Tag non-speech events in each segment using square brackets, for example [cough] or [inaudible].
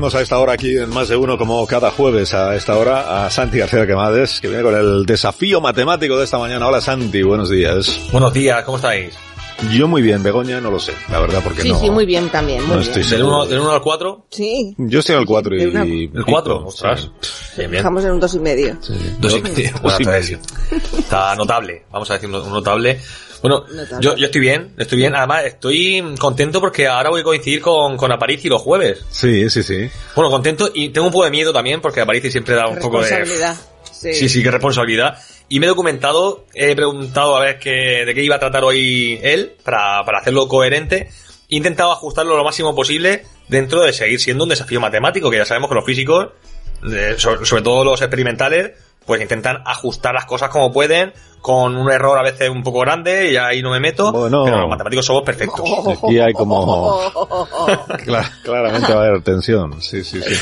Recibimos a esta hora aquí en Más de Uno, como cada jueves a esta hora, a Santi García Quemades, que viene con el desafío matemático de esta mañana. Hola Santi, buenos días. Buenos días, ¿cómo estáis? Yo muy bien, Begoña no lo sé, la verdad, porque Sí, no... sí, muy bien también. Muy no bien. estoy ¿Del seguro. 1 del uno al 4? Sí, Yo estoy en el 4 y... De una- y ¿El 4? pico, Ostras. sí. Bien, bien. dejamos en un dos y medio. Dos y medio. Dos Bueno, y está notable, vamos a decir un notable. Bueno, Notable. yo, yo estoy bien, estoy bien. Además, estoy contento porque ahora voy a coincidir con, con Aparici los jueves. Sí, sí, sí. Bueno, contento y tengo un poco de miedo también porque Aparici siempre da un poco de... Responsabilidad. Sí. Sí, sí, qué responsabilidad. Y me he documentado, he preguntado a ver qué, de qué iba a tratar hoy él para, para hacerlo coherente. He intentado ajustarlo lo máximo posible dentro de seguir siendo un desafío matemático, que ya sabemos que los físicos, eh, sobre, sobre todo los experimentales, pues intentan ajustar las cosas como pueden, con un error a veces un poco grande, y ahí no me meto, Bueno. pero los matemáticos somos perfectos. [laughs] Aquí hay como... [laughs] Cla- claramente va a haber tensión, sí, sí, sí.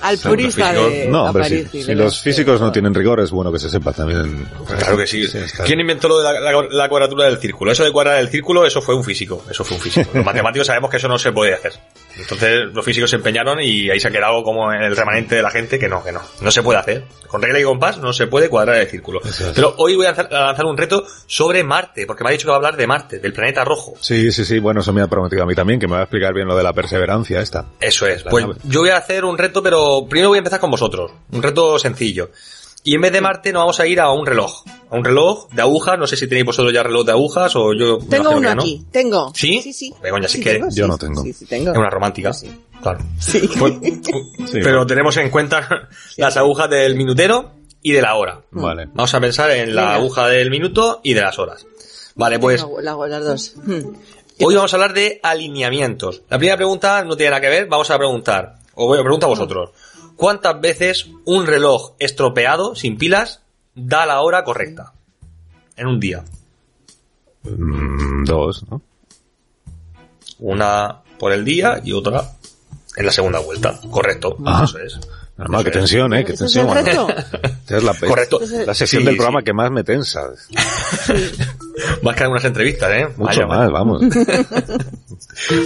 Al purista de No, hombre, si, los físicos no tienen rigor es bueno que se sepa también. Claro que sí. ¿Quién inventó lo de la, la- la cuadratura del círculo? Eso de cuadrar el círculo, eso fue un físico. Eso fue un físico. Los matemáticos sabemos que eso no se puede hacer. Entonces los físicos se empeñaron y ahí se ha quedado como en el remanente de la gente que no, que no. No se puede hacer. Con regla y compás no se puede cuadrar el círculo. Pero hoy voy a lanzar, a lanzar un reto sobre Marte, porque me ha dicho que va a hablar de Marte, del planeta rojo. Sí, sí, sí, bueno, eso me ha prometido a mí también, que me va a explicar bien lo de la perseverancia esta. Eso es. Pues nave. yo voy a hacer un reto, pero primero voy a empezar con vosotros. Un reto sencillo. Y en vez de Marte nos vamos a ir a un reloj. A un reloj de agujas. No sé si tenéis vosotros ya reloj de agujas o yo... Tengo uno que no. aquí. Tengo. ¿Sí? Sí, sí. Begoña, si Sí, tengo, Yo sí, no tengo. Sí, sí, tengo. Es una romántica. Sí. Claro. Sí. Pues, [laughs] Sí, pero bueno. tenemos en cuenta las agujas del minutero y de la hora. Vale. Vamos a pensar en la Venga. aguja del minuto y de las horas. Vale, pues las dos. Hoy vamos a hablar de alineamientos. La primera pregunta no tiene nada que ver, vamos a preguntar, o voy a preguntar a vosotros. ¿Cuántas veces un reloj estropeado, sin pilas, da la hora correcta? En un día. Mm, dos, ¿no? Una por el día y otra en la segunda vuelta. Correcto. Ah. Eso es. Normal, qué Eso es. tensión, ¿eh? Qué ¿Ese es tensión. el [laughs] es la, Correcto. la sección Sí, del sí. programa que más me tensa. [laughs] Más que algunas entrevistas, ¿eh? Mucho Vaya, más, vamos. [laughs]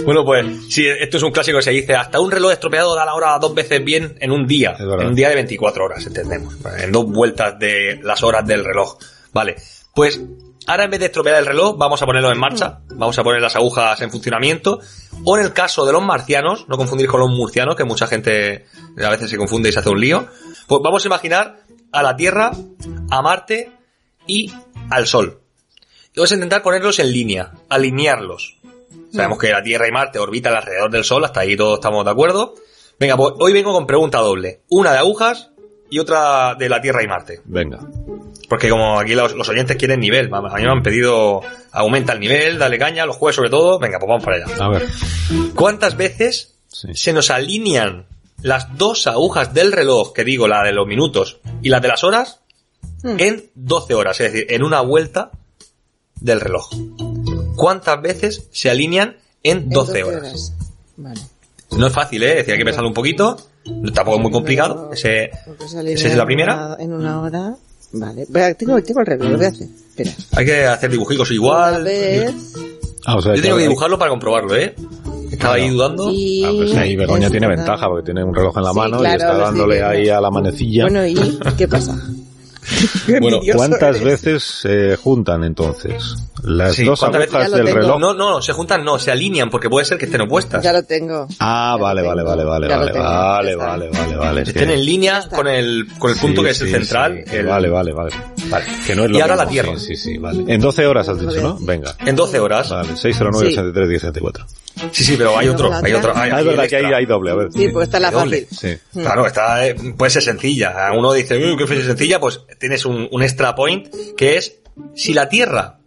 Bueno, pues sí, esto es un clásico que se dice, hasta un reloj estropeado da la hora dos veces bien en un día. En un día de 24 horas, entendemos. En dos vueltas de las horas del reloj. Vale, pues ahora en vez de estropear el reloj, vamos a ponerlo en marcha. Vamos a poner las agujas en funcionamiento. O en el caso de los marcianos, no confundir con los murcianos, que mucha gente a veces se confunde y se hace un lío. Pues vamos a imaginar a la Tierra, a Marte y al Sol. Y vamos a intentar ponerlos en línea, alinearlos. Sabemos que la Tierra y Marte orbitan alrededor del Sol, hasta ahí todos estamos de acuerdo. Venga, pues hoy vengo con pregunta doble. Una de agujas y otra de la Tierra y Marte. Venga. Porque como aquí los, los oyentes quieren nivel, a mí me han pedido aumenta el nivel, dale caña, los jueves sobre todo, venga, pues vamos para allá. A ver. ¿Cuántas veces Sí. se nos alinean las dos agujas del reloj, que digo, la de los minutos y la de las horas, Hmm. en 12 horas, es decir, en una vuelta del reloj? ¿Cuántas veces se alinean en En 12 horas? Vale. No es fácil, ¿eh? Es decir, hay que pensarlo un poquito. Tampoco es muy complicado. Pero- Ese, ¿Esa es la una- primera? En una hora. Vale. Vea, Tengo, tengo el reloj, lo voy a hacer. Espera. hay que hacer dibujicos igual. vez. Ah, o sea, Yo tengo que dibujarlo para comprobarlo, ¿eh? Estaba ahí dudando. Y... Ah, pues ahí Begoña tiene ventaja porque tiene un reloj en la Sí, mano y claro, está lo estoy dándole ahí a la manecilla. Bueno, ¿y [laughs] qué pasa? [laughs] Bueno, ¿cuántas eres. veces se juntan entonces? Las Sí, dos ¿cuántas veces? agujas Ya lo del tengo. reloj. No, no, se juntan, no, se alinean porque puede ser que estén opuestas. Ya lo tengo. Ah, Ya vale, vale, vale, vale, vale, vale, vale, vale, vale. Estén en línea con el, con el punto Sí, que es el sí, central. sí. el- Vale, vale, vale. Vale. Que no es lo Y ahora mismo. la Tierra. Sí, sí, sí, vale. En 12 horas has dicho, ¿no? Venga. En 12 horas. Vale, 609 Sí. 83 1034. Sí, sí, pero hay otro, hay otro. hay- Ah, es verdad que hay, hay doble, a ver. Sí, pues está la Doble. fácil. Sí. Claro, está, eh, puede ser sencilla. Uno dice, "Uy, ¿qué fuese sencilla? Pues tienes un, un extra point que es si la Tierra,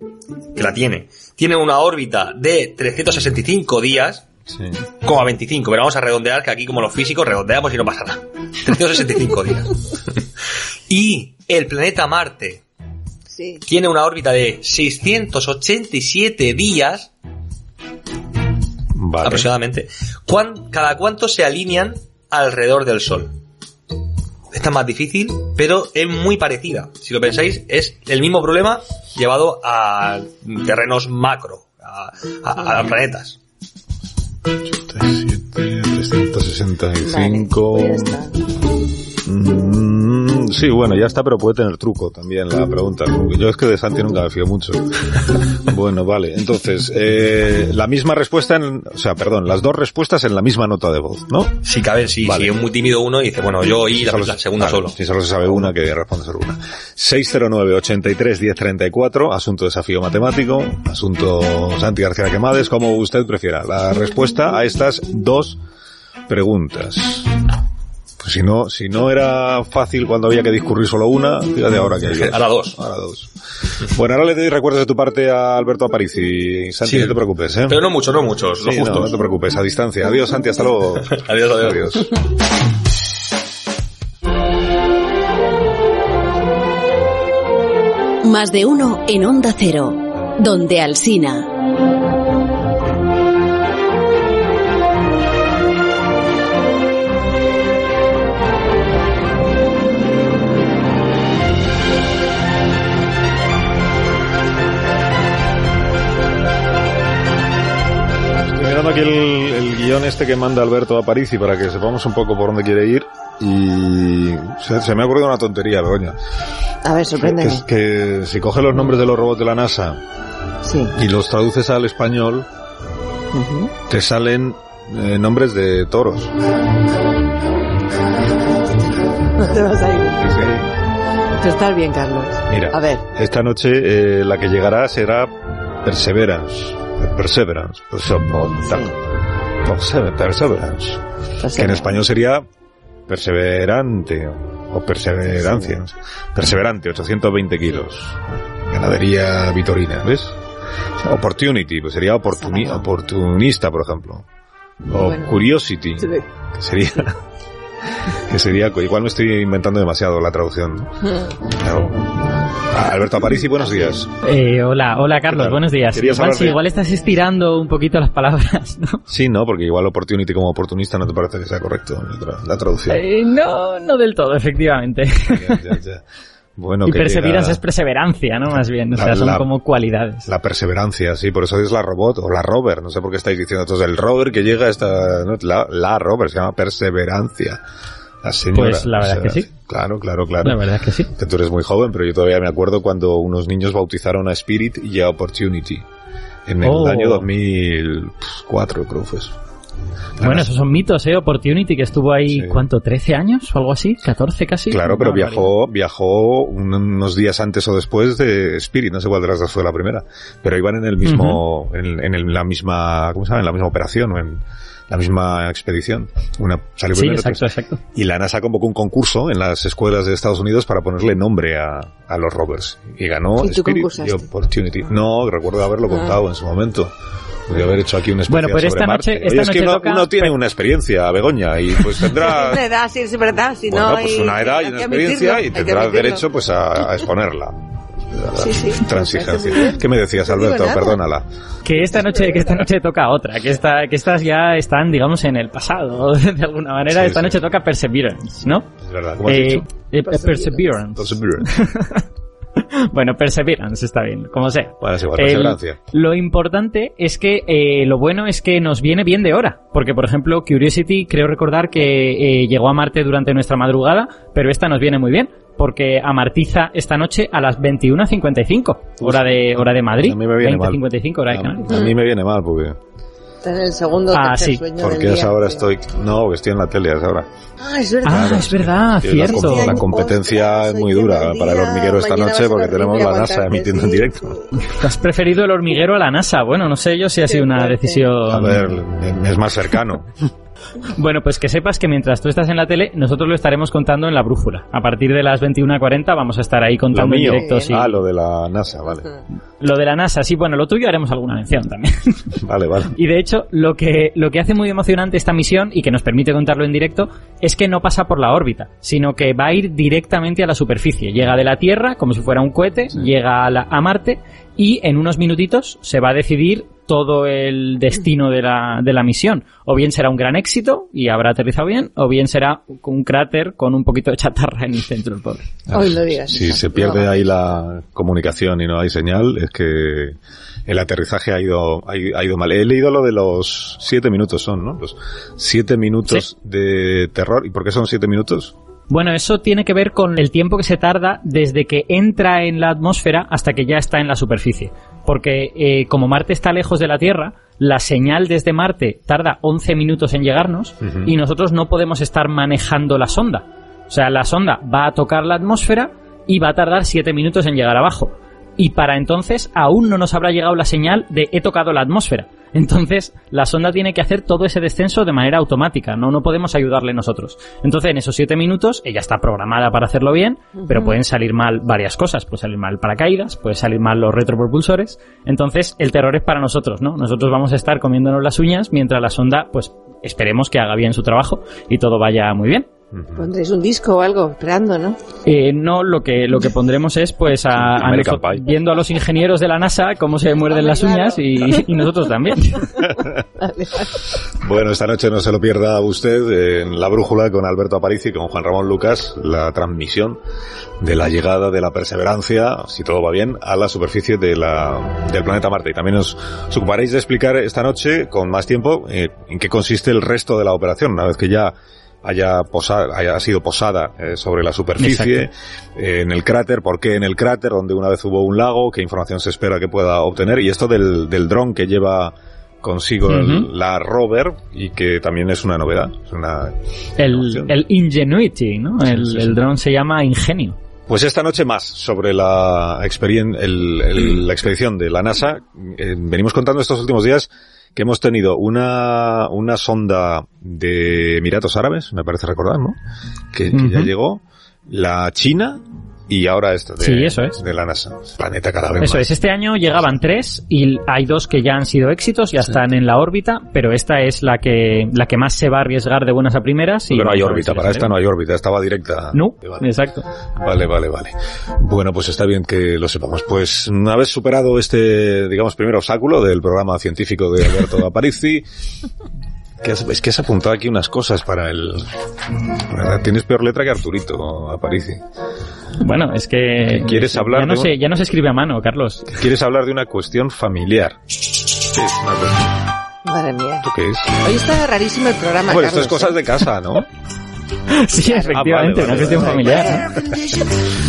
que la tiene, tiene una órbita de 365 días, Sí. como a 25, pero vamos a redondear que aquí como los físicos redondeamos y no pasa nada. 365 [laughs] días. Y el planeta Marte Sí. tiene una órbita de 687 días Vale. aproximadamente. ¿Cuán- ¿Cada cuánto se alinean alrededor del Sol? Esta es más difícil, pero es muy parecida. Si lo pensáis, es el mismo problema llevado a terrenos macro, a, a- a planetas. 37, 365. Vale, pues ya está. Mm, sí, bueno, ya está, pero puede tener truco también la pregunta. Yo es que de Santi nunca me fío mucho. [laughs] bueno, vale. Entonces, eh, la misma respuesta en, o sea, perdón, las dos respuestas en la misma nota de voz, ¿no? Si cabe, si, Vale. si es muy tímido uno dice, bueno, yo oí la, segunda vale, solo. Si solo se sabe una, que responde solo una. 609 83 1034, asunto desafío matemático, asunto Santi García Quemades, como usted prefiera. La respuesta a estas dos preguntas. Pues si no, si no era fácil cuando había que discurrir solo una, fíjate ahora que hay dos. Ahora dos. Ahora dos. Bueno, ahora le doy recuerdos de tu parte a Alberto Aparici. Santi, Sí. no te preocupes, ¿eh? Pero no muchos, no muchos, lo Sí, justo. no, no te preocupes, a distancia. Adiós, Santi, hasta luego. [laughs] Adiós, adiós. Adiós. Más de uno en Onda Cero, donde Alsina. Mirando aquí el, el guion este que manda Alberto a París y para que sepamos un poco por dónde quiere ir. Y se, se me ha ocurrido una tontería, Begoña. A ver, Que, sorpréndeme. es que si coges los nombres de los robots de la NASA Sí. y los traduces al español, Ujú. te salen eh, nombres de toros. No te vas a ir. Tú estás bien, Carlos. Mira, A ver. esta noche eh, la que llegará será Perseverance. Perseverance. Perseverance. Persever- Perseverance. Pues Que en español sería perseverante o perseverancia. Perseverante, 820 kilos. Ganadería vitorina, ¿ves? Opportunity, pues sería oportuni- oportunista, por ejemplo. O Bueno. curiosity, que sería... [laughs] Que sería, igual me estoy inventando demasiado la traducción. ¿no? [laughs] Claro. Alberto Aparici, buenos días. Eh, hola, hola Carlos, buenos días. ¿Querías Igual, sí, igual estás estirando un poquito las palabras, [laughs] ¿no? Sí, no, porque igual opportunity como oportunista no te parece que sea correcto la, tra- la traducción. Eh, no, no del todo, efectivamente. Ya, ya, ya. Bueno, [laughs] y perseverance llega es perseverancia, ¿no? Más bien, o La- sea, son la- como cualidades. la perseverancia, sí, por eso es la robot o la rover, no sé por qué estáis diciendo entonces el rover que llega esta, ¿no? la, la rover se llama perseverancia. La señora. Pues la verdad que sí. Claro, claro, claro. La verdad es que sí. Que tú eres muy joven, pero yo todavía me acuerdo cuando unos niños bautizaron a Spirit y a Opportunity. En el Oh. año 2004, creo fue eso. Bueno, esos son mitos, ¿eh? Opportunity, que estuvo ahí, Sí. ¿cuánto? ¿13 años o algo así? ¿14 casi? Claro, pero Una viajó, viajó un- unos días antes o después de Spirit, no sé cuál de las dos fue la primera, pero iban en el mismo, en, en el- la misma, ¿cómo se llama? En la misma operación o en la misma expedición. Una salió Sí, primero, exacto, otra- exacto. Y la NASA convocó un concurso en las escuelas de Estados Unidos para ponerle nombre a, a los rovers. Y ganó ¿Y tú Spirit y? Opportunity. No, recuerdo haberlo Ah. contado en su momento. Podría haber hecho aquí un Bueno, pero esta noche- Oye, es que uno, toca- uno tiene pero- una experiencia, Begoña, y pues tendrá... [laughs] Una edad, sí, es verdad. Si Bueno, no pues una edad y una experiencia admitirlo, y hay que tendrá admitirlo. derecho pues a, a exponerla. Sí, [laughs] Transigencia. ¿Qué me decías, No Alberto? nada. Perdónala. Que esta noche, que esta noche toca otra, que esta, que estas ya están, digamos, en el pasado, [laughs] de alguna manera. Sí, esta sí. noche toca Perseverance, ¿no? Es verdad. ¿Cómo has Eh, dicho? eh, Perseverance. Perseverance. [laughs] Bueno, Perseverance está bien, como sea. Bueno, es igual, El- perseverancia. lo importante es que eh, lo bueno es que nos viene bien de hora, porque por ejemplo Curiosity creo recordar que eh, llegó a Marte durante nuestra madrugada, pero esta nos viene muy bien, porque amartiza esta noche a las 21.55, hora de, hora de Madrid. A mí me viene mal. 20.55, hora de A, Canarias. a mí me viene mal porque, Está en el segundo Ah, sí. sueño porque del a esa día. hora estoy... No, que estoy en la tele a esa hora. Ah, es verdad. Ah, es verdad, la, cierto. com- la competencia Ostras, es muy dura para el hormiguero esta noche porque tenemos la NASA emitiendo en sí. directo. Has preferido el hormiguero a la NASA. Bueno, no sé yo si ha sido una decisión. A ver, es más cercano. Bueno, pues que sepas que mientras tú estás en la tele, nosotros lo estaremos contando en la brújula. A partir de las 21.40 vamos a estar ahí contando en directo. sí. Ah, lo de la NASA, vale. Lo de la NASA, sí, bueno, lo tuyo haremos alguna mención también. [laughs] Vale, vale. Y de hecho, lo que, lo que hace muy emocionante esta misión y que nos permite contarlo en directo es que no pasa por la órbita, sino que va a ir directamente a la superficie. Llega de la Tierra como si fuera un cohete, llega a, la- a Marte y en unos minutitos se va a decidir todo el destino de la, de la misión. O bien será un gran éxito y habrá aterrizado bien, o bien será un cráter con un poquito de chatarra en el centro del pobre. Hoy lo digas. Si se pierde No. ahí la comunicación y no hay señal, es que el aterrizaje ha ido, ha ido, ha ido mal. He leído lo de los siete minutos son, ¿no? Los siete minutos de terror. ¿Y por qué son siete minutos? Bueno, eso tiene que ver con el tiempo que se tarda desde que entra en la atmósfera hasta que ya está en la superficie. Porque eh, como Marte está lejos de la Tierra, la señal desde Marte tarda 11 minutos en llegarnos y nosotros no podemos estar manejando la sonda. O sea, la sonda va a tocar la atmósfera y va a tardar 7 minutos en llegar abajo. Y para entonces aún no nos habrá llegado la señal de he tocado la atmósfera. Entonces, la sonda tiene que hacer todo ese descenso de manera automática, no, no podemos ayudarle nosotros. Entonces, en esos siete minutos, ella está programada para hacerlo bien, pero pueden salir mal varias cosas. Puede salir mal paracaídas, puede salir mal los retropropulsores. Entonces, el terror es para nosotros, ¿no? Nosotros vamos a estar comiéndonos las uñas mientras la sonda, pues, esperemos que haga bien su trabajo y todo vaya muy bien. Pondréis un disco o algo esperando, ¿no? Eh, no, lo que, lo que pondremos es, pues, a, a viendo a los ingenieros de la NASA cómo se muerden las uñas y, y nosotros también. [laughs] [laughs] Bueno, esta noche no se lo pierda usted en La Brújula con Alberto Aparici y con Juan Ramón Lucas, la transmisión de la llegada de la Perseverancia, si todo va bien, a la superficie de la, del planeta Marte. Y también os, os ocuparéis de explicar esta noche, con más tiempo, eh, en qué consiste el resto de la operación, una vez que ya haya, posada, haya sido posada eh, sobre la superficie, eh, en el cráter, por qué en el cráter, donde una vez hubo un lago, qué información se espera que pueda obtener, y esto del, del dron que lleva consigo el- Ujú. la rover y que también es una novedad. Es una El, el Ingenuity, ¿no? El, sí, sí. el dron se llama Ingenio. Pues esta noche más sobre la, experien- el- el- la expedición de la NASA. Eh, venimos contando estos últimos días que hemos tenido una, una sonda de Emiratos Árabes, me parece recordar, ¿no? Que, que ya llegó. La China y ahora esta de, Sí, eso es. de la NASA. Planeta cada vez Eso más. es, este año llegaban tres y hay dos que ya han sido éxitos, ya están en la órbita, pero esta es la que, la que más se va a arriesgar de buenas a primeras. Y Pero no hay órbita, para esta no hay órbita, estaba directa. No, Vale. exacto. Vale, vale, vale. Bueno, pues está bien que lo sepamos. Pues una vez superado este, digamos, primer obstáculo del programa científico de Alberto [laughs] Aparici, que has- es que has apuntado aquí unas cosas para el... ¿verdad? Tienes peor letra que Arturito, Aparici. Bueno, es que... ¿Quieres hablar Ya no, de un- se, ya no se escribe a mano, Carlos. Quieres hablar de una cuestión familiar. ¿Qué es una cuestión? Madre mía. ¿Esto qué es? Hoy está rarísimo el programa, Bueno, esto es Carlos, cosas ¿eh? de casa, ¿no? [laughs] Sí, efectivamente, vale, una cuestión vale. familiar.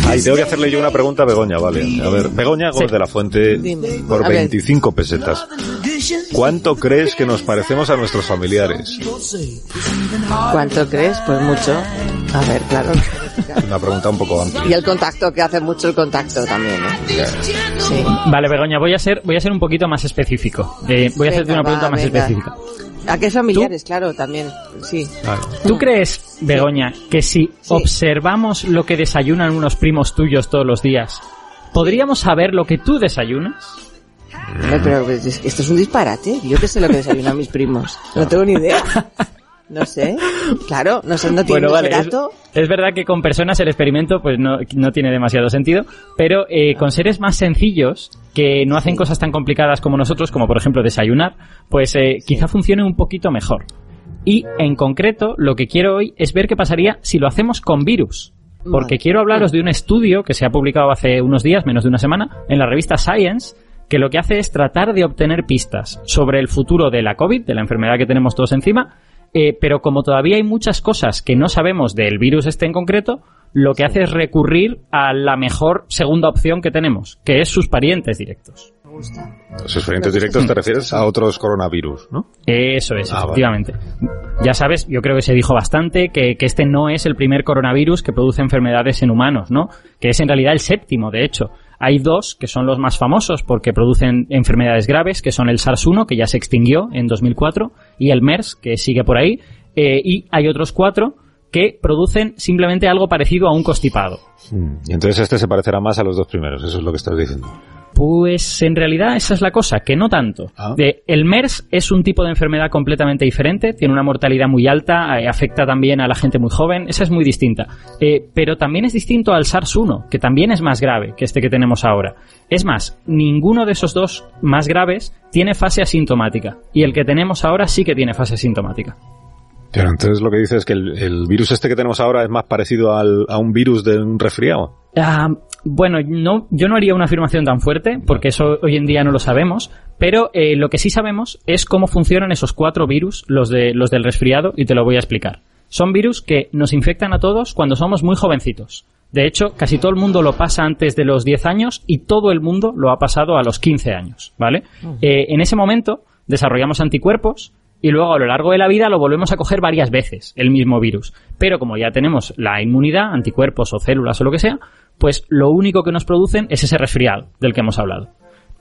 Ahí tengo que hacerle yo una pregunta a Begoña, vale. A ver, Begoña Gómez Sí. de la Fuente, Dime. por A ver. 25 pesetas. ¿Cuánto crees que nos parecemos a nuestros familiares? ¿Cuánto crees? Pues mucho. A ver, claro. Una pregunta un poco amplia. Y el contacto, que hace mucho el contacto también, ¿eh? Sí. Vale, Begoña, voy a ser, voy a ser un poquito más específico. Eh, voy a hacerte una pregunta va, más venga. específica. ¿A qué familiares? Claro, también. Sí. Claro. ¿Tú crees, Begoña, que si observamos lo que desayunan unos primos tuyos todos los días, podríamos saber lo que tú desayunas? Hombre, pero es que esto es un disparate. Yo que sé lo que desayunan mis primos. No tengo ni idea. No sé. Claro, no sé, no tiene Bueno, vale, es, es verdad que con personas el experimento pues no, no tiene demasiado sentido, pero eh, con seres más sencillos que no hacen cosas tan complicadas como nosotros, como por ejemplo desayunar, pues eh, quizá funcione un poquito mejor. Y en concreto, lo que quiero hoy es ver qué pasaría si lo hacemos con virus. Porque Vale. quiero hablaros de un estudio que se ha publicado hace unos días, menos de una semana, en la revista Science, que lo que hace es tratar de obtener pistas sobre el futuro de la COVID, de la enfermedad que tenemos todos encima, eh, pero como todavía hay muchas cosas que no sabemos del virus este en concreto, lo que hace es recurrir a la mejor segunda opción que tenemos, que es sus parientes directos. Sus parientes directos te refieres a otros coronavirus, ¿no? Eso es, Ah, vale. efectivamente. Ya sabes, yo creo que se dijo bastante que, que este no es el primer coronavirus que produce enfermedades en humanos, ¿no? Que es en realidad el séptimo, de hecho. Hay dos que son los más famosos porque producen enfermedades graves, que son el SARS-1, que ya se extinguió en 2004, y el MERS, que sigue por ahí, eh, y hay otros cuatro que producen simplemente algo parecido a un constipado. Mm. Y entonces este se parecerá más a los dos primeros, eso es lo que estás diciendo. Pues en realidad esa es la cosa, que no tanto. Ah. El MERS es un tipo de enfermedad completamente diferente, tiene una mortalidad muy alta, eh, afecta también a la gente muy joven, esa es muy distinta. Eh, pero también es distinto al SARS-1, que también es más grave que este que tenemos ahora. Es más, ninguno de esos dos más graves tiene fase asintomática, y el que tenemos ahora sí que tiene fase asintomática. Pero entonces lo que dices es que el, el virus este que tenemos ahora es más parecido al- a un virus de un resfriado. Ah, bueno, no, yo no haría una afirmación tan fuerte, porque eso hoy en día no lo sabemos, pero eh, lo que sí sabemos es cómo funcionan esos cuatro virus, los, de, los del resfriado, y te lo voy a explicar. Son virus que nos infectan a todos cuando somos muy jovencitos. De hecho, casi todo el mundo lo pasa antes de los 10 años y todo el mundo lo ha pasado a los 15 años, ¿vale? Eh, en ese momento desarrollamos anticuerpos y luego a lo largo de la vida lo volvemos a coger varias veces, el mismo virus. Pero como ya tenemos la inmunidad, anticuerpos o células o lo que sea, pues lo único que nos producen es ese resfriado del que hemos hablado.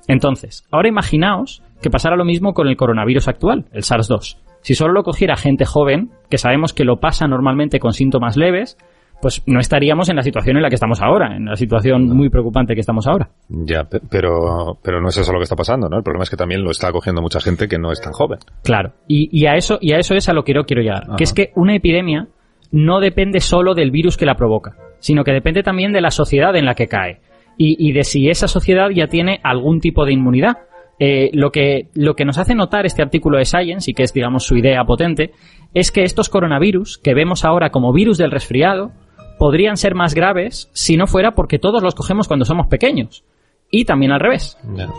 Entonces, ahora imaginaos que pasara lo mismo con el coronavirus actual, el SARS-2. Si solo lo cogiera gente joven, que sabemos que lo pasa normalmente con síntomas leves, pues no estaríamos en la situación en la que estamos ahora, en la situación muy preocupante que estamos ahora. Ya, pe- pero, pero no es eso lo que está pasando, ¿no? El problema es que también lo está cogiendo mucha gente que no es tan joven. Claro. Y, y a eso, y a eso es a lo que yo quiero llegar. Ajá. Que es que una epidemia no depende solo del virus que la provoca, sino que depende también de la sociedad en la que cae. Y, y de si esa sociedad ya tiene algún tipo de inmunidad. Eh, lo, que, lo que nos hace notar este artículo de Science, y que es, digamos, su idea potente, es que estos coronavirus, que vemos ahora como virus del resfriado, podrían ser más graves si no fuera porque todos los cogemos cuando somos pequeños. Y también al revés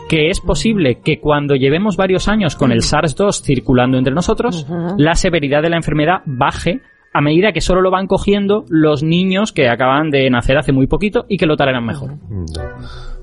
que es posible que cuando llevemos varios años con el SARS-2 circulando entre nosotros, la severidad de la enfermedad baje a medida que solo lo van cogiendo los niños que acaban de nacer hace muy poquito y que lo tolerarán mejor.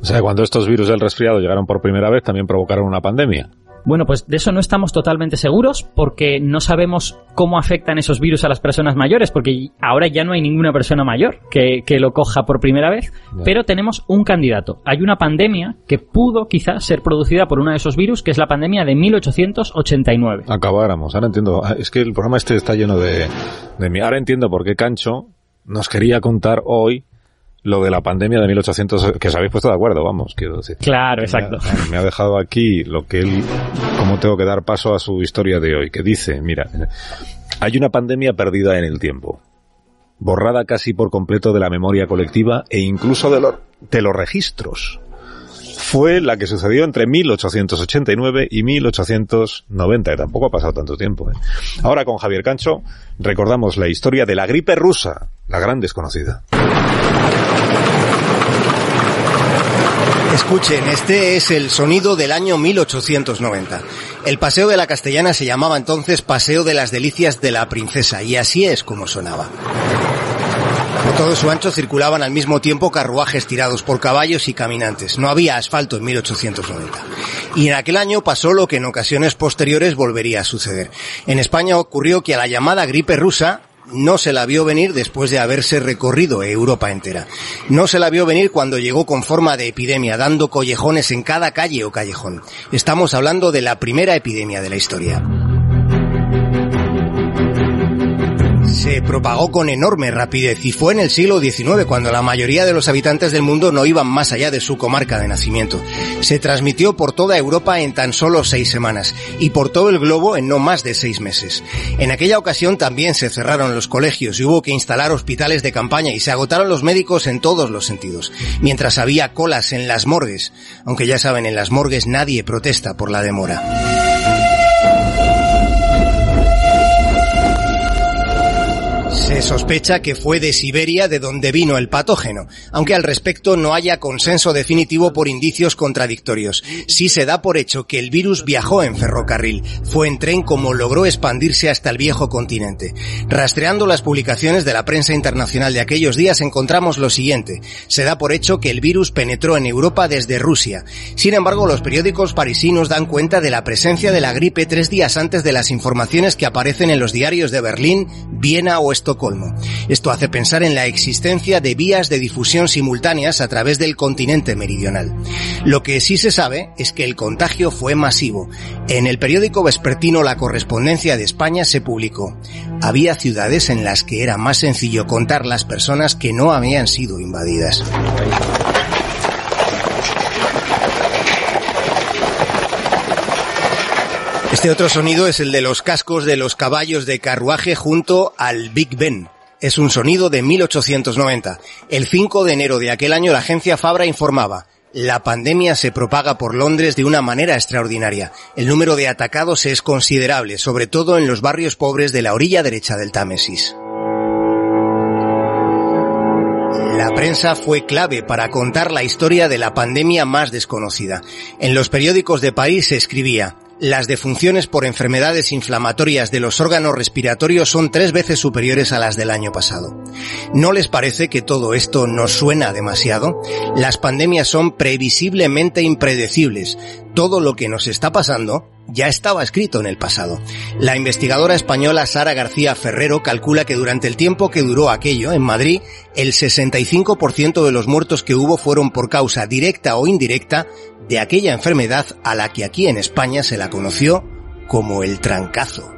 O sea, cuando estos virus del resfriado llegaron por primera vez, también provocaron una pandemia. Bueno, pues de eso no estamos totalmente seguros porque no sabemos cómo afectan esos virus a las personas mayores, porque ahora ya no hay ninguna persona mayor que, que lo coja por primera vez, pero tenemos un candidato. Hay una pandemia que pudo quizás ser producida por uno de esos virus, que es la pandemia de 1889. Acabáramos. Ahora entiendo. Ah, Es que el programa este está lleno de, de mí. Ahora entiendo por qué Cancho nos quería contar hoy lo de la pandemia de 1800, que os habéis puesto de acuerdo, vamos, quiero decir. Claro, exacto. Me ha, [laughs] me ha dejado aquí lo que él, cómo tengo que dar paso a su historia de hoy, que dice, mira, hay una pandemia perdida en el tiempo, borrada casi por completo de la memoria colectiva e incluso de, lo- de los registros. Fue la que sucedió entre 1889 y 1890, que tampoco ha pasado tanto tiempo. ¿eh? Ahora con Javier Cancho recordamos la historia de la gripe rusa, la gran desconocida. Escuchen, este es el sonido del año 1890. El paseo de la Castellana se llamaba entonces Paseo de las Delicias de la Princesa y así es como sonaba. Por todo su ancho circulaban al mismo tiempo carruajes tirados por caballos y caminantes. No había asfalto en 1890. Y en aquel año pasó lo que en ocasiones posteriores volvería a suceder. En España ocurrió que a la llamada gripe rusa no se la vio venir después de haberse recorrido Europa entera. No se la vio venir cuando llegó con forma de epidemia, dando collejones en cada calle o callejón. Estamos hablando de la primera epidemia de la historia. Se propagó con enorme rapidez y fue en el siglo XIX cuando la mayoría de los habitantes del mundo no iban más allá de su comarca de nacimiento. Se transmitió por toda Europa en tan solo seis semanas y por todo el globo en no más de seis meses. En aquella ocasión también se cerraron los colegios y hubo que instalar hospitales de campaña y se agotaron los médicos en todos los sentidos, mientras había colas en las morgues, aunque ya saben, en las morgues nadie protesta por la demora. Se sospecha que fue de Siberia de donde vino el patógeno, aunque al respecto no haya consenso definitivo por indicios contradictorios. Sí se da por hecho que el virus viajó en ferrocarril, fue en tren como logró expandirse hasta el viejo continente. Rastreando las publicaciones de la prensa internacional de aquellos días encontramos lo siguiente. Se da por hecho que el virus penetró en Europa desde Rusia. Sin embargo, los periódicos parisinos dan cuenta de la presencia de la gripe tres días antes de las informaciones que aparecen en los diarios de Berlín, Viena o Esto hace pensar en la existencia de vías de difusión simultáneas a través del continente meridional. Lo que sí se sabe es que el contagio fue masivo. En el periódico vespertino La Correspondencia de España se publicó. Había ciudades en las que era más sencillo contar las personas que no habían sido invadidas. Este otro sonido es el de los cascos de los caballos de carruaje junto al Big Ben. Es un sonido de 1890. El 5 de enero de aquel año la agencia Fabra informaba, la pandemia se propaga por Londres de una manera extraordinaria. El número de atacados es considerable, sobre todo en los barrios pobres de la orilla derecha del Támesis. La prensa fue clave para contar la historia de la pandemia más desconocida. En los periódicos de París se escribía, las defunciones por enfermedades inflamatorias de los órganos respiratorios son tres veces superiores a las del año pasado. ¿No les parece que todo esto nos suena demasiado? Las pandemias son previsiblemente impredecibles. Todo lo que nos está pasando ya estaba escrito en el pasado. La investigadora española Sara García Ferrero calcula que durante el tiempo que duró aquello en Madrid, el 65% de los muertos que hubo fueron por causa directa o indirecta de aquella enfermedad a la que aquí en España se la conoció como el trancazo.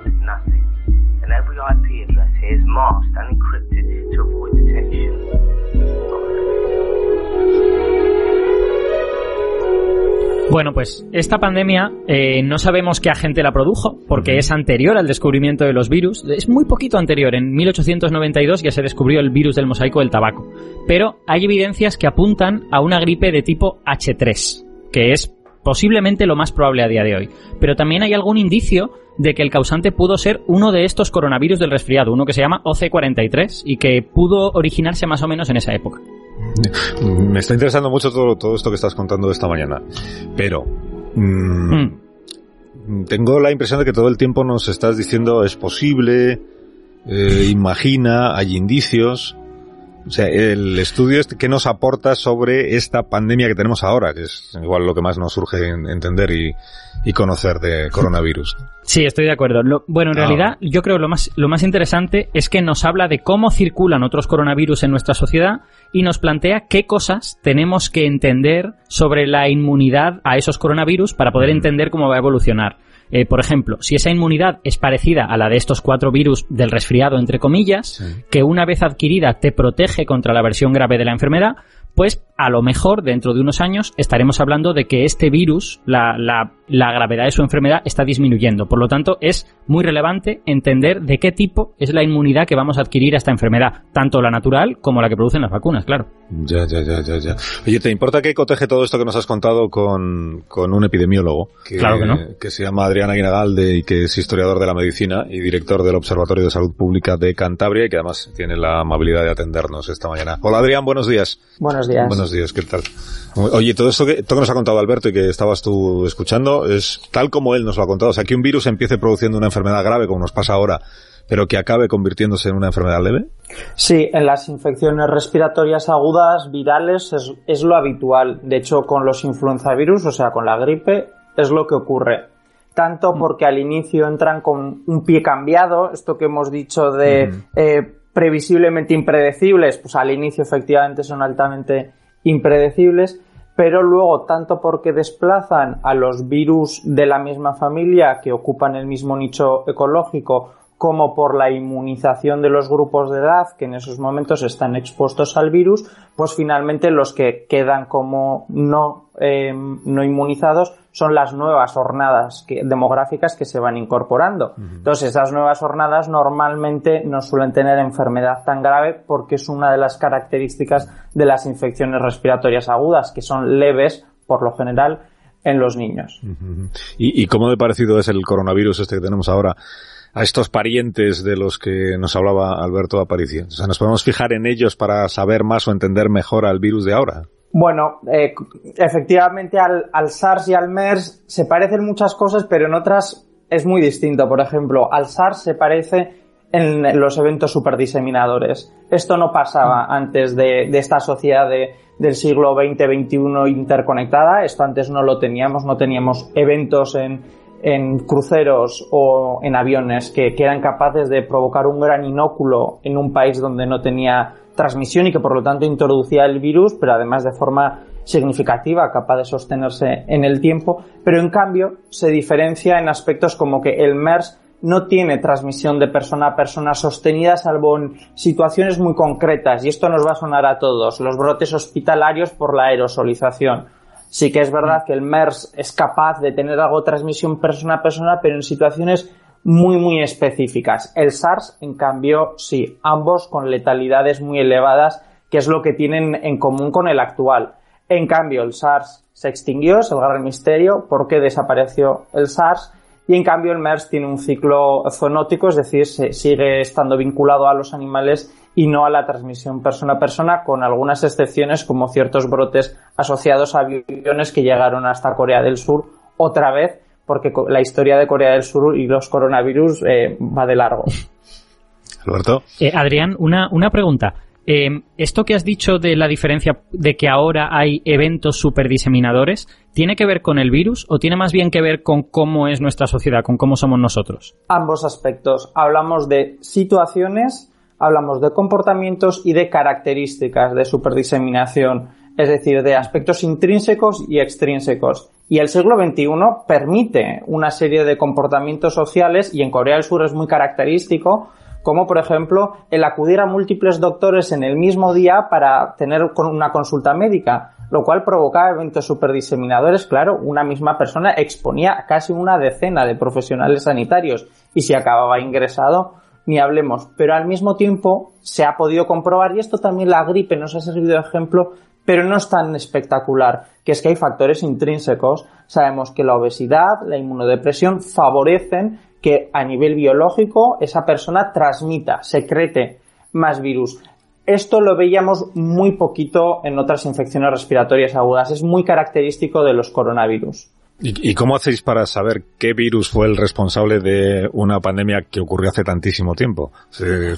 Bueno, pues esta pandemia eh, no sabemos qué agente la produjo, porque es anterior al descubrimiento de los virus. Es muy poquito anterior. En 1892 ya se descubrió el virus del mosaico del tabaco. Pero hay evidencias que apuntan a una gripe de tipo H3, que es posiblemente lo más probable a día de hoy. Pero también hay algún indicio de que el causante pudo ser uno de estos coronavirus del resfriado, uno que se llama OC43 y que pudo originarse más o menos en esa época. [laughs] Me está interesando mucho todo, todo esto que estás contando esta mañana, pero mm, mm. tengo la impresión de que todo el tiempo nos estás diciendo es posible, eh, imagina, hay indicios. O sea, el estudio este, ¿qué nos aporta sobre esta pandemia que tenemos ahora? Que es igual lo que más nos surge entender y, y conocer de [laughs] coronavirus. Sí, estoy de acuerdo. bueno, en ah. realidad, yo creo lo más, lo más interesante es que nos habla de cómo circulan otros coronavirus en nuestra sociedad y nos plantea qué cosas tenemos que entender sobre la inmunidad a esos coronavirus para poder entender cómo va a evolucionar. Eh, por ejemplo, si esa inmunidad es parecida a la de estos cuatro virus del resfriado, entre comillas, que una vez adquirida te protege contra la versión grave de la enfermedad, pues a lo mejor dentro de unos años estaremos hablando de que este virus, la, la, la, gravedad de su enfermedad está disminuyendo. Por lo tanto, es muy relevante entender de qué tipo es la inmunidad que vamos a adquirir a esta enfermedad, tanto la natural como la que producen las vacunas, claro. Ya, ya, ya, ya, ya. Oye, ¿te importa que coteje todo esto que nos has contado con, con un epidemiólogo? Que, claro que no. Que se llama Adrián Aguinagalde y que es historiador de la medicina y director del Observatorio de Salud Pública de Cantabria y que además tiene la amabilidad de atendernos esta mañana. Hola Adrián, buenos días. Buenos días. Buenos días, ¿qué tal? Oye, todo esto que, todo que nos ha contado Alberto y que estabas tú escuchando es tal como él nos lo ha contado. O sea, que un virus empiece produciendo una enfermedad grave como nos pasa ahora, pero que acabe convirtiéndose en una enfermedad leve? Sí, en las infecciones respiratorias agudas virales es, es lo habitual. De hecho, con los influenzavirus, o sea, con la gripe, es lo que ocurre. Tanto mm. porque al inicio entran con un pie cambiado, esto que hemos dicho de eh, previsiblemente impredecibles, pues al inicio efectivamente son altamente impredecibles, pero luego tanto porque desplazan a los virus de la misma familia que ocupan el mismo nicho ecológico como por la inmunización de los grupos de edad que en esos momentos están expuestos al virus, pues finalmente los que quedan como no, eh, no inmunizados son las nuevas jornadas demográficas que se van incorporando. Entonces, esas nuevas jornadas normalmente no suelen tener enfermedad tan grave porque es una de las características de las infecciones respiratorias agudas, que son leves por lo general en los niños. ¿Y, ¿Y cómo de parecido es el coronavirus este que tenemos ahora a estos parientes de los que nos hablaba Alberto Aparicio? O sea, ¿nos podemos fijar en ellos para saber más o entender mejor al virus de ahora? Bueno, eh, efectivamente al, al, SARS y al MERS se parecen muchas cosas, pero en otras es muy distinto. Por ejemplo, al SARS se parece en los eventos superdiseminadores. Esto no pasaba antes de, de esta sociedad de, del siglo XX-XXI interconectada. Esto antes no lo teníamos, no teníamos eventos en, en cruceros o en aviones que, que, eran capaces de provocar un gran inóculo en un país donde no tenía transmisión y que por lo tanto introducía el virus, pero además de forma significativa, capaz de sostenerse en el tiempo. Pero en cambio se diferencia en aspectos como que el MERS no tiene transmisión de persona a persona sostenida salvo en situaciones muy concretas y esto nos va a sonar a todos, los brotes hospitalarios por la aerosolización. Sí que es verdad que el MERS es capaz de tener algo de transmisión persona a persona, pero en situaciones muy, muy específicas. El SARS, en cambio, sí, ambos con letalidades muy elevadas, que es lo que tienen en común con el actual. En cambio, el SARS se extinguió, es el gran misterio, ¿por qué desapareció el SARS? y en cambio el MERS tiene un ciclo zoonótico, es decir, se sigue estando vinculado a los animales y no a la transmisión persona a persona, con algunas excepciones como ciertos brotes asociados a aviones que llegaron hasta Corea del Sur otra vez, porque la historia de Corea del Sur y los coronavirus eh, va de largo. Alberto. Eh, Adrián, una, una pregunta. Eh, esto que has dicho de la diferencia de que ahora hay eventos superdiseminadores, ¿tiene que ver con el virus o tiene más bien que ver con cómo es nuestra sociedad, con cómo somos nosotros? Ambos aspectos. Hablamos de situaciones, hablamos de comportamientos y de características de superdiseminación, es decir, de aspectos intrínsecos y extrínsecos. Y el siglo XXI permite una serie de comportamientos sociales y en Corea del Sur es muy característico como por ejemplo el acudir a múltiples doctores en el mismo día para tener una consulta médica, lo cual provocaba eventos superdiseminadores. Claro, una misma persona exponía casi una decena de profesionales sanitarios y si acababa ingresado, ni hablemos. Pero al mismo tiempo se ha podido comprobar, y esto también la gripe nos ha servido de ejemplo, pero no es tan espectacular, que es que hay factores intrínsecos. Sabemos que la obesidad, la inmunodepresión favorecen que a nivel biológico esa persona transmita, secrete más virus. Esto lo veíamos muy poquito en otras infecciones respiratorias agudas. Es muy característico de los coronavirus. ¿Y, cómo hacéis para saber qué virus fue el responsable de una pandemia que ocurrió hace tantísimo tiempo? Hace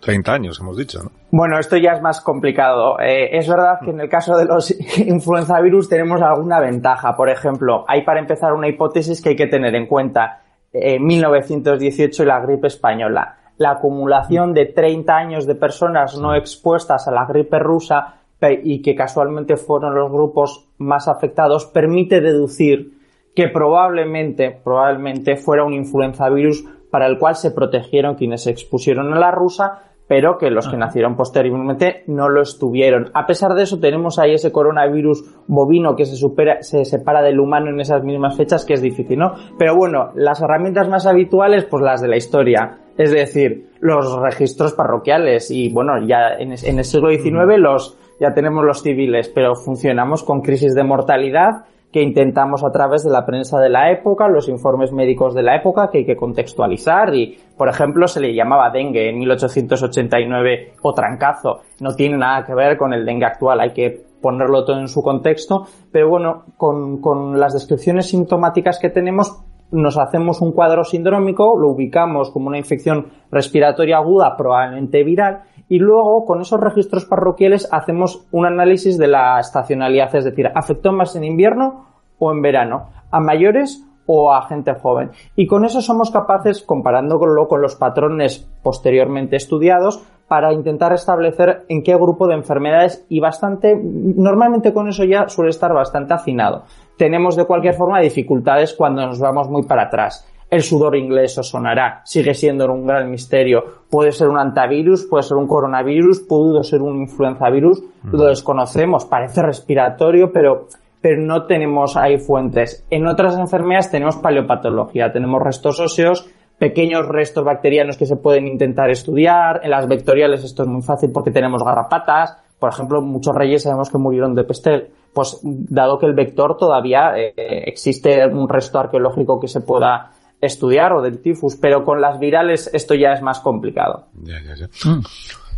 130 años, hemos dicho, ¿no? Bueno, esto ya es más complicado. Eh, es verdad que en el caso de los [laughs] influenzavirus tenemos alguna ventaja. Por ejemplo, hay para empezar una hipótesis que hay que tener en cuenta. 1918 y la gripe española. La acumulación de 30 años de personas no expuestas a la gripe rusa y que casualmente fueron los grupos más afectados permite deducir que probablemente, probablemente fuera un influenzavirus para el cual se protegieron quienes se expusieron a la rusa pero que los que nacieron posteriormente no lo estuvieron. A pesar de eso, tenemos ahí ese coronavirus bovino que se, supera, se separa del humano en esas mismas fechas, que es difícil, ¿no? Pero bueno, las herramientas más habituales, pues las de la historia. Es decir, los registros parroquiales y bueno, ya en, en el siglo XIX los, ya tenemos los civiles, pero funcionamos con crisis de mortalidad que intentamos a través de la prensa de la época, los informes médicos de la época que hay que contextualizar y, por ejemplo, se le llamaba dengue en 1889 o trancazo. No tiene nada que ver con el dengue actual, hay que ponerlo todo en su contexto, pero bueno, con, con las descripciones sintomáticas que tenemos nos hacemos un cuadro sindrómico, lo ubicamos como una infección respiratoria aguda, probablemente viral, y luego con esos registros parroquiales hacemos un análisis de la estacionalidad, es decir, ¿afectó más en invierno o en verano? ¿A mayores o a gente joven? Y con eso somos capaces, comparándolo con los patrones posteriormente estudiados, para intentar establecer en qué grupo de enfermedades y bastante, normalmente con eso ya suele estar bastante afinado. Tenemos de cualquier forma dificultades cuando nos vamos muy para atrás el sudor inglés os sonará, sigue siendo un gran misterio. Puede ser un antivirus, puede ser un coronavirus, pudo ser un influenzavirus, lo desconocemos, parece respiratorio, pero, pero no tenemos ahí fuentes. En otras enfermedades tenemos paleopatología, tenemos restos óseos, pequeños restos bacterianos que se pueden intentar estudiar, en las vectoriales esto es muy fácil porque tenemos garrapatas, por ejemplo, muchos reyes sabemos que murieron de peste, pues dado que el vector todavía eh, existe un resto arqueológico que se pueda estudiar o del tifus, pero con las virales esto ya es más complicado. Ya, ya, ya.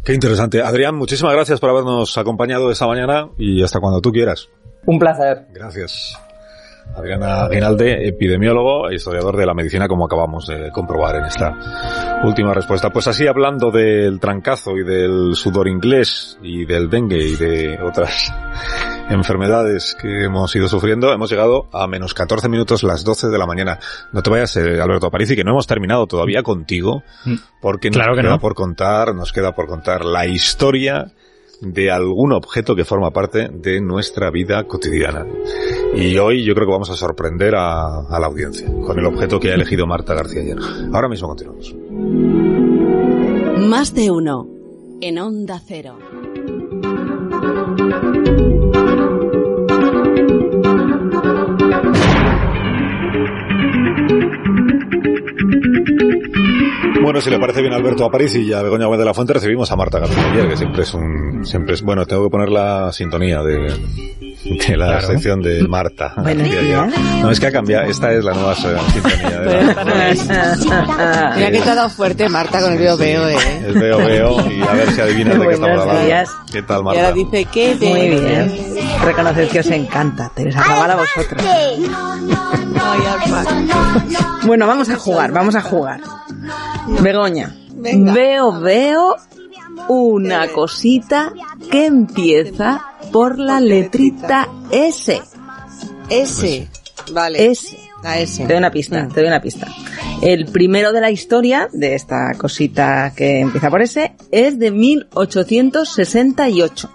Qué interesante. Adrián, muchísimas gracias por habernos acompañado esta mañana y hasta cuando tú quieras. Un placer. Gracias. Adriana Guinalde, epidemiólogo e historiador de la medicina, como acabamos de comprobar en esta última respuesta. Pues así, hablando del trancazo y del sudor inglés y del dengue y de otras enfermedades que hemos ido sufriendo, hemos llegado a menos 14 minutos las 12 de la mañana. No te vayas, eh, Alberto Aparici, que no hemos terminado todavía contigo, porque nos Claro que queda no. por contar, nos queda por contar la historia de algún objeto que forma parte de nuestra vida cotidiana. Y hoy yo creo que vamos a sorprender a, a la audiencia con el objeto que ha elegido Marta García ayer. Ahora mismo continuamos. Más de uno. En Onda Cero. Bueno, si le parece bien a Alberto Aparici y a Begoña Gómez de la Fuente, recibimos a Marta García que siempre es un, siempre es, bueno, tengo que poner la sintonía de, de la Claro. sección de Marta. [laughs] Días. No, es que ha cambiado, esta es la nueva eh, sintonía de la, [laughs] Mira que te ha dado fuerte Marta con el veo veo, eh. Es veo, veo, y a ver si adivinas de qué estamos Buenos hablando. días. ¿Qué tal, Y Marta? ahora dice que te... Muy bien. Reconocer que os encanta. Teresa Zavala a vosotros. Bueno, vamos a jugar, vamos a jugar. Begoña, Venga. veo, veo una cosita que empieza por la letrita S. S. Vale. S. La S. Te doy una pista, Mm. te doy una pista. El primero de la historia de esta cosita que empieza por S es de 1868.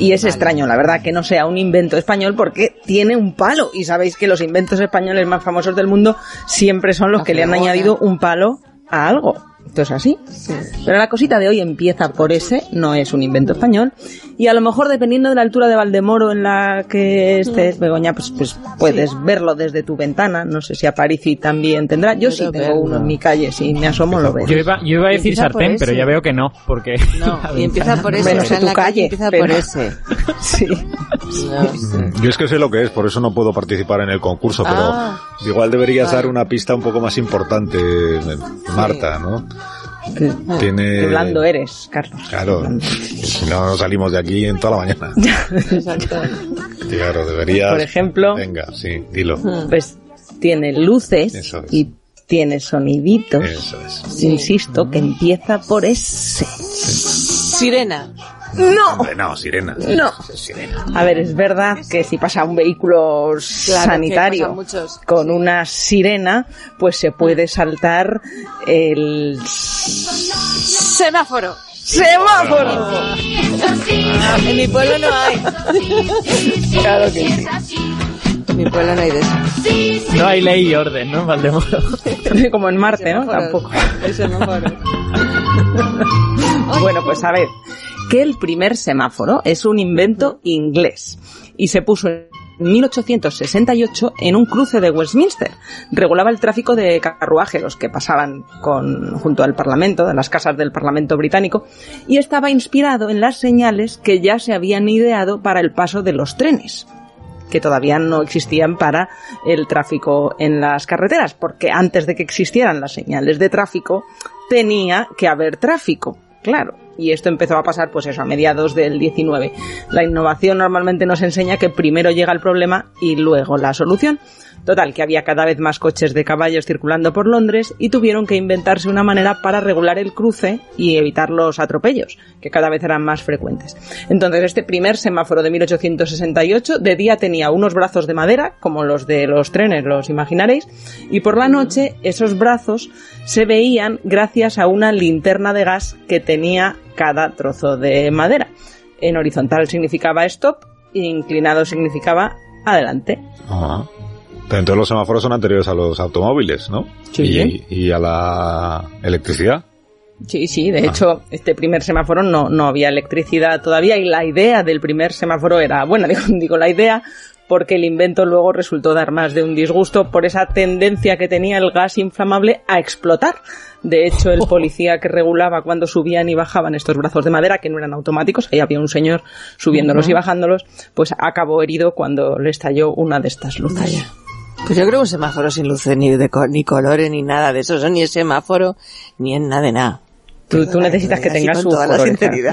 Y es extraño, la verdad, que no sea un invento español porque tiene un palo. Y sabéis que los inventos españoles más famosos del mundo siempre son los La que le han añadido un palo a algo. Esto es así. Pero la cosita de hoy empieza por ese, no es un invento español. Y a lo mejor, dependiendo de la altura de Valdemoro en la que estés, Begoña, pues, pues puedes verlo desde tu ventana. No sé si a Parisi también tendrá. Yo sí tengo verlo. uno en mi calle, si me asomo lo veo. Yo iba, yo iba a decir sartén, pero ese. ya veo que no, porque... No, [laughs] y empieza por S. Bueno, o sea, tu en la calle calle, empieza pero- por S. [laughs] Sí. No sé. Yo es que sé lo que es, por eso no puedo participar en el concurso, pero Ah. igual deberías Vale. dar una pista un poco más importante, Marta, ¿no? Qué, Tiene... qué blando eres, Carlos. Claro, si no salimos de aquí en toda la mañana. [laughs] Exacto. Claro, deberías... Por ejemplo- Venga, sí, dilo. Pues tiene luces Eso es. y tiene soniditos. Eso es. Insisto, que empieza por S. Sirena. ¡No! Hombre, no, sirena. No. Sirena. A ver, es verdad que si pasa un vehículo sanitario con una sirena, pues se puede saltar el Semáforo. semáforo. En mi pueblo no hay. Claro que sí. En mi pueblo no hay de eso. No hay ley y orden, ¿no, Valdemoro? [laughs] Como en Marte, ¿no? Tampoco. El semáforo. [laughs] Bueno, pues a ver, que el primer semáforo es un invento inglés y se puso en 1868 en un cruce de Westminster. Regulaba el tráfico de carruajes, los que pasaban con, junto al Parlamento, de las casas del Parlamento británico, y estaba inspirado en las señales que ya se habían ideado para el paso de los trenes que todavía no existían para el tráfico en las carreteras, porque antes de que existieran las señales de tráfico, tenía que haber tráfico, claro. Y esto empezó a pasar, pues eso, a mediados del 19. La innovación normalmente nos enseña que primero llega el problema y luego la solución. Total, que había cada vez más coches de caballos circulando por Londres y tuvieron que inventarse una manera para regular el cruce y evitar los atropellos, que cada vez eran más frecuentes. Entonces, este primer semáforo de 1868 de día tenía unos brazos de madera, como los de los trenes, los imaginaréis, y por la noche esos brazos se veían gracias a una linterna de gas que tenía cada trozo de madera. En horizontal significaba stop, inclinado significaba adelante. Ajá. Pero entonces los semáforos son anteriores a los automóviles, ¿no? Sí. Y, y a la electricidad. Sí, sí, de hecho, este primer semáforo no, no había electricidad todavía y la idea del primer semáforo era buena, [laughs] digo, digo la idea porque el invento luego resultó dar más de un disgusto por esa tendencia que tenía el gas inflamable a explotar. De hecho, el [laughs] policía que regulaba cuando subían y bajaban estos brazos de madera, que no eran automáticos, ahí había un señor subiéndolos y bajándolos, pues acabó herido cuando le estalló una de estas luces. Pues yo creo que un semáforo sin luces ni de ni colores ni nada de eso, eso ni es semáforo ni es nada de nada. Tú, tú necesitas que tengas su color.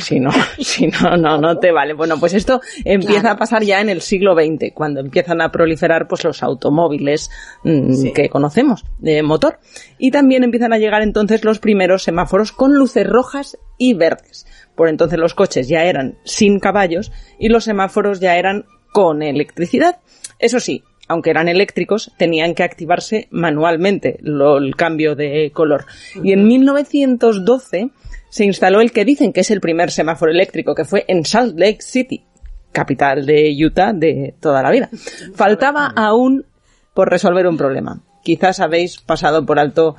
Si no, [laughs] si no, no, no te vale. Bueno, pues esto empieza Claro. a pasar ya en el siglo XX, cuando empiezan a proliferar pues los automóviles mm, Sí. que conocemos de motor. Y también empiezan a llegar entonces los primeros semáforos con luces rojas y verdes. Por entonces los coches ya eran sin caballos y los semáforos ya eran con electricidad. Eso sí, aunque eran eléctricos, tenían que activarse manualmente lo- el cambio de color. Y en 1912 se instaló el que dicen que es el primer semáforo eléctrico, que fue en Salt Lake City, capital de Utah de toda la vida. Faltaba aún por resolver un problema. Quizás habéis pasado por alto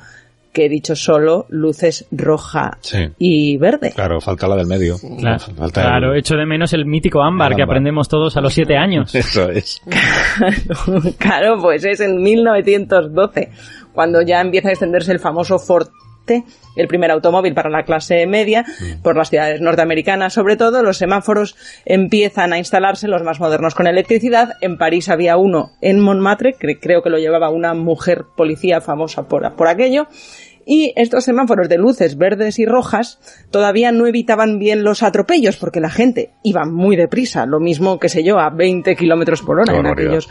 que he dicho solo luces roja Sí. y verde. Claro, falta la del medio. Claro, Falta claro, el- echo de menos el mítico ámbar El que aprendemos todos a los siete años. [laughs] Eso es. [laughs] claro, pues es en 1912, cuando ya empieza a extenderse el famoso El primer automóvil para la clase media, por las ciudades norteamericanas sobre todo, los semáforos empiezan a instalarse, los más modernos con electricidad. En París había uno en Montmartre, que creo que lo llevaba una mujer policía famosa por, por aquello. Y estos semáforos de luces verdes y rojas todavía no evitaban bien los atropellos porque la gente iba muy deprisa, lo mismo que sé yo, a 20 kilómetros por hora en aquellos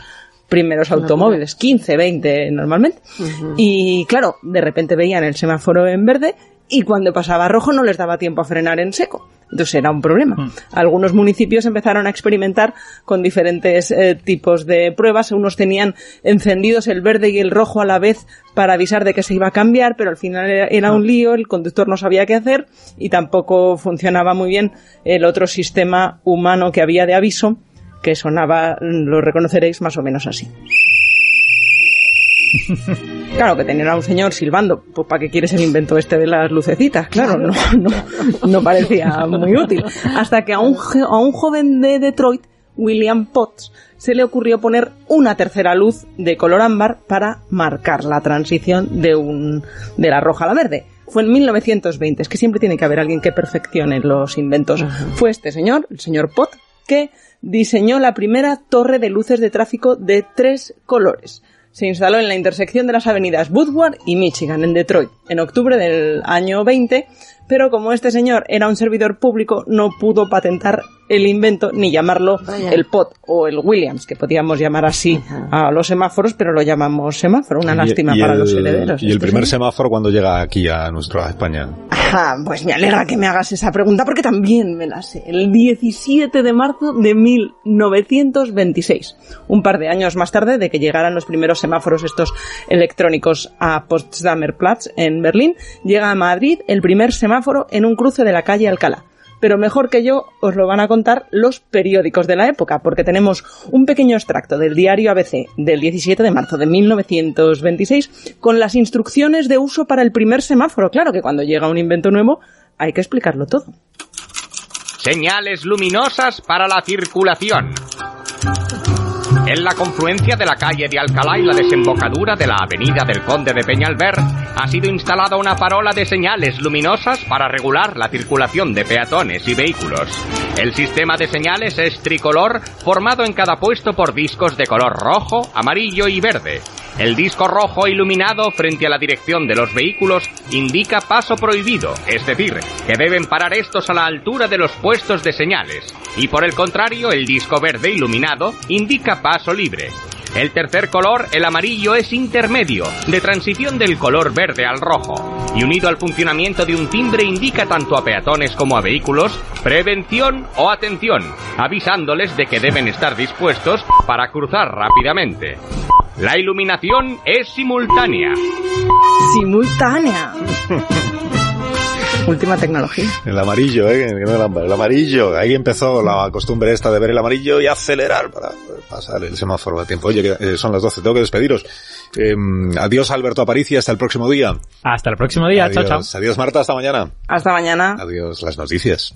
primeros automóviles, 15, 20 normalmente. Y claro, de repente veían el semáforo en verde y cuando pasaba a rojo no les daba tiempo a frenar en seco. Entonces era un problema. Algunos municipios empezaron a experimentar con diferentes eh, tipos de pruebas. Unos tenían encendidos el verde y el rojo a la vez para avisar de que se iba a cambiar, pero al final era, era un lío, el conductor no sabía qué hacer y tampoco funcionaba muy bien el otro sistema humano que había de aviso, que sonaba, lo reconoceréis más o menos así. [laughs] Claro, que tener a un señor silbando, pues ¿para qué quieres el invento este de las lucecitas? Claro, no, no, no parecía muy útil. Hasta que a un, a un joven de Detroit, William Potts, se le ocurrió poner una tercera luz de color ámbar para marcar la transición de, un, de la roja a la verde. Fue en 1920, es que siempre tiene que haber alguien que perfeccione los inventos. Fue este señor, el señor Pott, que diseñó la primera torre de luces de tráfico de tres colores. Se instaló en la intersección de las avenidas Woodward y Michigan, en Detroit, en octubre del año 20, pero como este señor era un servidor público, no pudo patentar el invento ni llamarlo Vaya. el POT o el Williams, que podíamos llamar así a los semáforos, pero lo llamamos semáforo. Una Y- lástima y para el- los herederos. Y el Este primer señor. semáforo cuando llega aquí a nuestra España. Ajá, pues me alegra que me hagas esa pregunta porque también me la sé. El 17 de marzo de 1926, un par de años más tarde de que llegaran los primeros semáforos estos electrónicos a Potsdamer Platz en Berlín, llega a Madrid el primer semáforo en un cruce de la calle Alcalá. Pero mejor que yo os lo van a contar los periódicos de la época, porque tenemos un pequeño extracto del diario ABC del 17 de marzo de 1926 con las instrucciones de uso para el primer semáforo. Claro que cuando llega un invento nuevo hay que explicarlo todo. Señales luminosas para la circulación. En la confluencia de la calle de Alcalá y la desembocadura de la avenida del Conde de Peñalver ha sido instalada una parola de señales luminosas para regular la circulación de peatones y vehículos. El sistema de señales es tricolor formado en cada puesto por discos de color rojo, amarillo y verde. El disco rojo iluminado frente a la dirección de los vehículos indica paso prohibido, es decir, que deben parar estos a la altura de los puestos de señales. Y por el contrario, el disco verde iluminado indica paso libre. El tercer color, el amarillo, es intermedio, de transición del color verde al rojo, y unido al funcionamiento de un timbre indica tanto a peatones como a vehículos prevención o atención, avisándoles de que deben estar dispuestos para cruzar rápidamente. La iluminación es simultánea. Simultánea. [laughs] Última tecnología. El amarillo, ¿eh? no el ámbar, el amarillo. Ahí empezó la costumbre esta de ver el amarillo y acelerar para pasar el semáforo a tiempo. Oye, que, eh, son las 12, tengo que despediros. Eh, adiós Alberto Aparici, hasta el próximo día. Hasta el próximo día. adiós, Chao, chao. adiós Marta, hasta mañana. Hasta mañana. Adiós las noticias.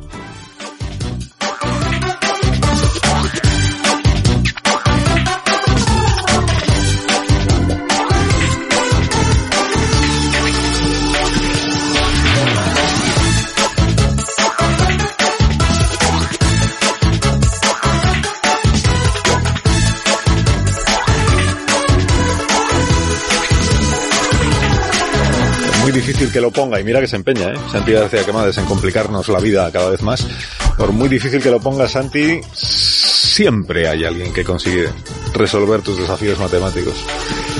Que lo ponga, y mira que se empeña, ¿eh? Santi García Quemades en complicarnos la vida cada vez más, por muy difícil que lo ponga Santi, siempre hay alguien que consigue resolver tus desafíos matemáticos.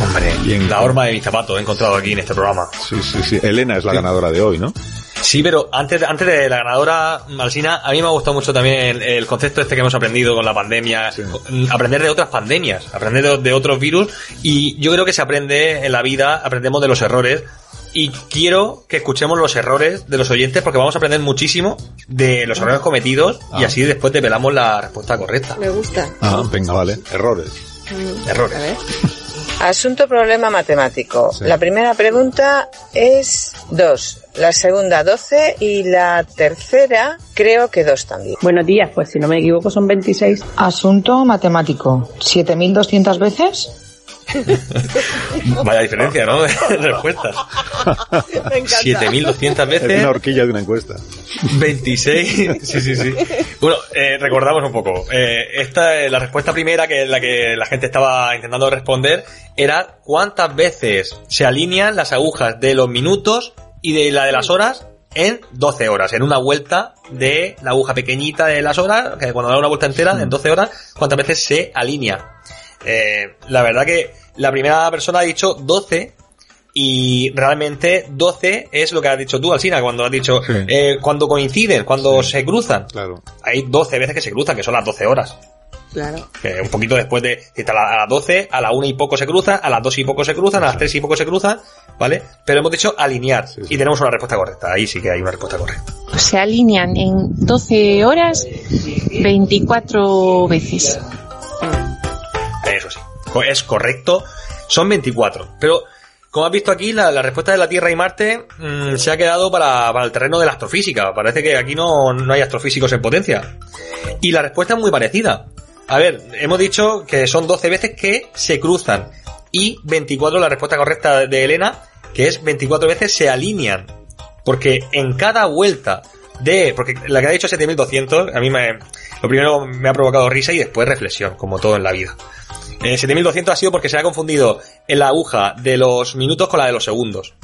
Hombre, y en la horma de mis zapatos he encontrado aquí en este programa. Sí, sí, sí. Elena es la ganadora de hoy, ¿no? Sí, pero antes, antes de la ganadora, Malsina, a mí me ha gustado mucho también el, el concepto este que hemos aprendido con la pandemia, mm, aprender de otras pandemias, aprender de, de otros virus, y yo creo que se aprende en la vida, aprendemos de los errores, y quiero que escuchemos los errores de los oyentes porque vamos a aprender muchísimo de los errores cometidos y Ah. así después develamos la respuesta correcta. Me gusta. Ah, venga, vale. Errores. Errores. A ver. Asunto problema matemático. Sí. La primera pregunta es 2, la segunda 12 y la tercera creo que 2 también. Buenos días, pues si no me equivoco son 26. Asunto matemático. ¿7.200 veces? [laughs] Vaya diferencia, ¿no? De [laughs] respuestas. Me encanta. 7200 Es veces. una horquilla de una encuesta. 26, [laughs] sí, sí, sí. Bueno, eh, recordamos un poco. Eh, esta, eh, la respuesta primera que la que la gente estaba intentando responder era cuántas veces se alinean las agujas de los minutos y de la de las horas en 12 horas, en una vuelta de la aguja pequeñita de las horas, que cuando da una vuelta entera, en 12 horas, cuántas veces se alinea. Eh, la verdad que la primera persona ha dicho 12 y realmente 12 es lo que has dicho tú, Alsina, cuando has dicho Sí. eh, cuando coinciden, cuando se cruzan. Claro. Hay 12 veces que se cruzan, que son las 12 horas. Claro. Que un poquito después de, a la- a las 12, a la 1 y poco se cruzan, a las 2 y poco se cruzan, a las 3 y poco se cruzan, ¿vale? Pero hemos dicho alinear Sí, sí. y tenemos una respuesta correcta. Ahí sí que hay una respuesta correcta. Se alinean en 12 horas 24 veces. Es correcto. Son 24. Pero, como has visto aquí, la, la respuesta de la Tierra y Marte mm, se ha quedado para, para el terreno de la astrofísica. Parece que aquí no, no hay astrofísicos en potencia. Y la respuesta es muy parecida. A ver, hemos dicho que son 12 veces que se cruzan. Y 24 la respuesta correcta de Elena, que es 24 veces se alinean. Porque en cada vuelta de... Porque la que ha dicho 7200, a mí me... Lo primero me ha provocado risa y después reflexión, como todo en la vida. Eh, 7200 ha sido porque se ha confundido en la aguja de los minutos con la de los segundos.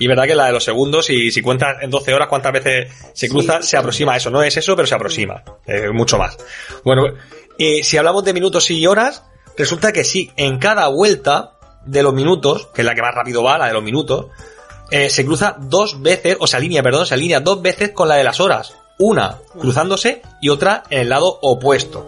Y verdad que la de los segundos, y si cuentas en 12 horas cuántas veces se cruza, se aproxima a eso. No es eso, pero se aproxima. Eh, mucho más. Bueno, eh, si hablamos de minutos y horas, resulta que sí, en cada vuelta de los minutos, que es la que más rápido va, la de los minutos, eh, se cruza dos veces, o se alinea, perdón, se alinea dos veces con la de las horas. Una cruzándose y otra en el lado opuesto.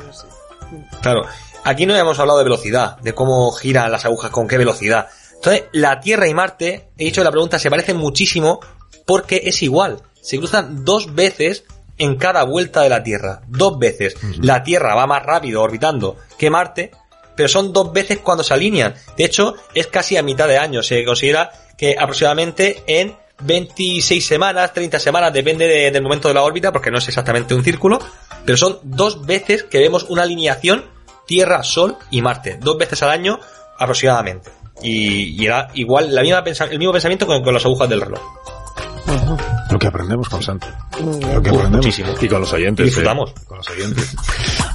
Claro, aquí no hemos hablado de velocidad, de cómo giran las agujas, con qué velocidad. Entonces, la Tierra y Marte, he dicho la pregunta, se parecen muchísimo porque es igual. Se cruzan dos veces en cada vuelta de la Tierra. Dos veces. La Tierra va más rápido orbitando que Marte, pero son dos veces cuando se alinean. De hecho, es casi a mitad de año. Se considera que aproximadamente en 26 semanas, 30 semanas, depende de- del momento de la órbita, porque no es exactamente un círculo, pero son dos veces que vemos una alineación Tierra, Sol y Marte. Dos veces al año aproximadamente. Y, y era igual la misma pensa- el mismo pensamiento con, con las agujas del reloj. Lo que aprendemos con Santi. Lo que aprendemos. muchísimo. Y con los oyentes. Y disfrutamos. eh, con los oyentes.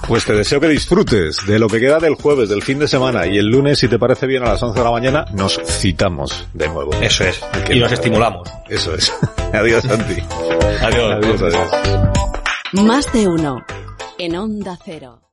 Pues te deseo que disfrutes de lo que queda del jueves, del fin de semana. Y el lunes, si te parece bien, a las 11 de la mañana, nos citamos de nuevo. Eso es. Que Y nos no- estimulamos. Eso es. [laughs] adiós, Santi. Adiós. Adiós, adiós. Más de uno. En Onda Cero.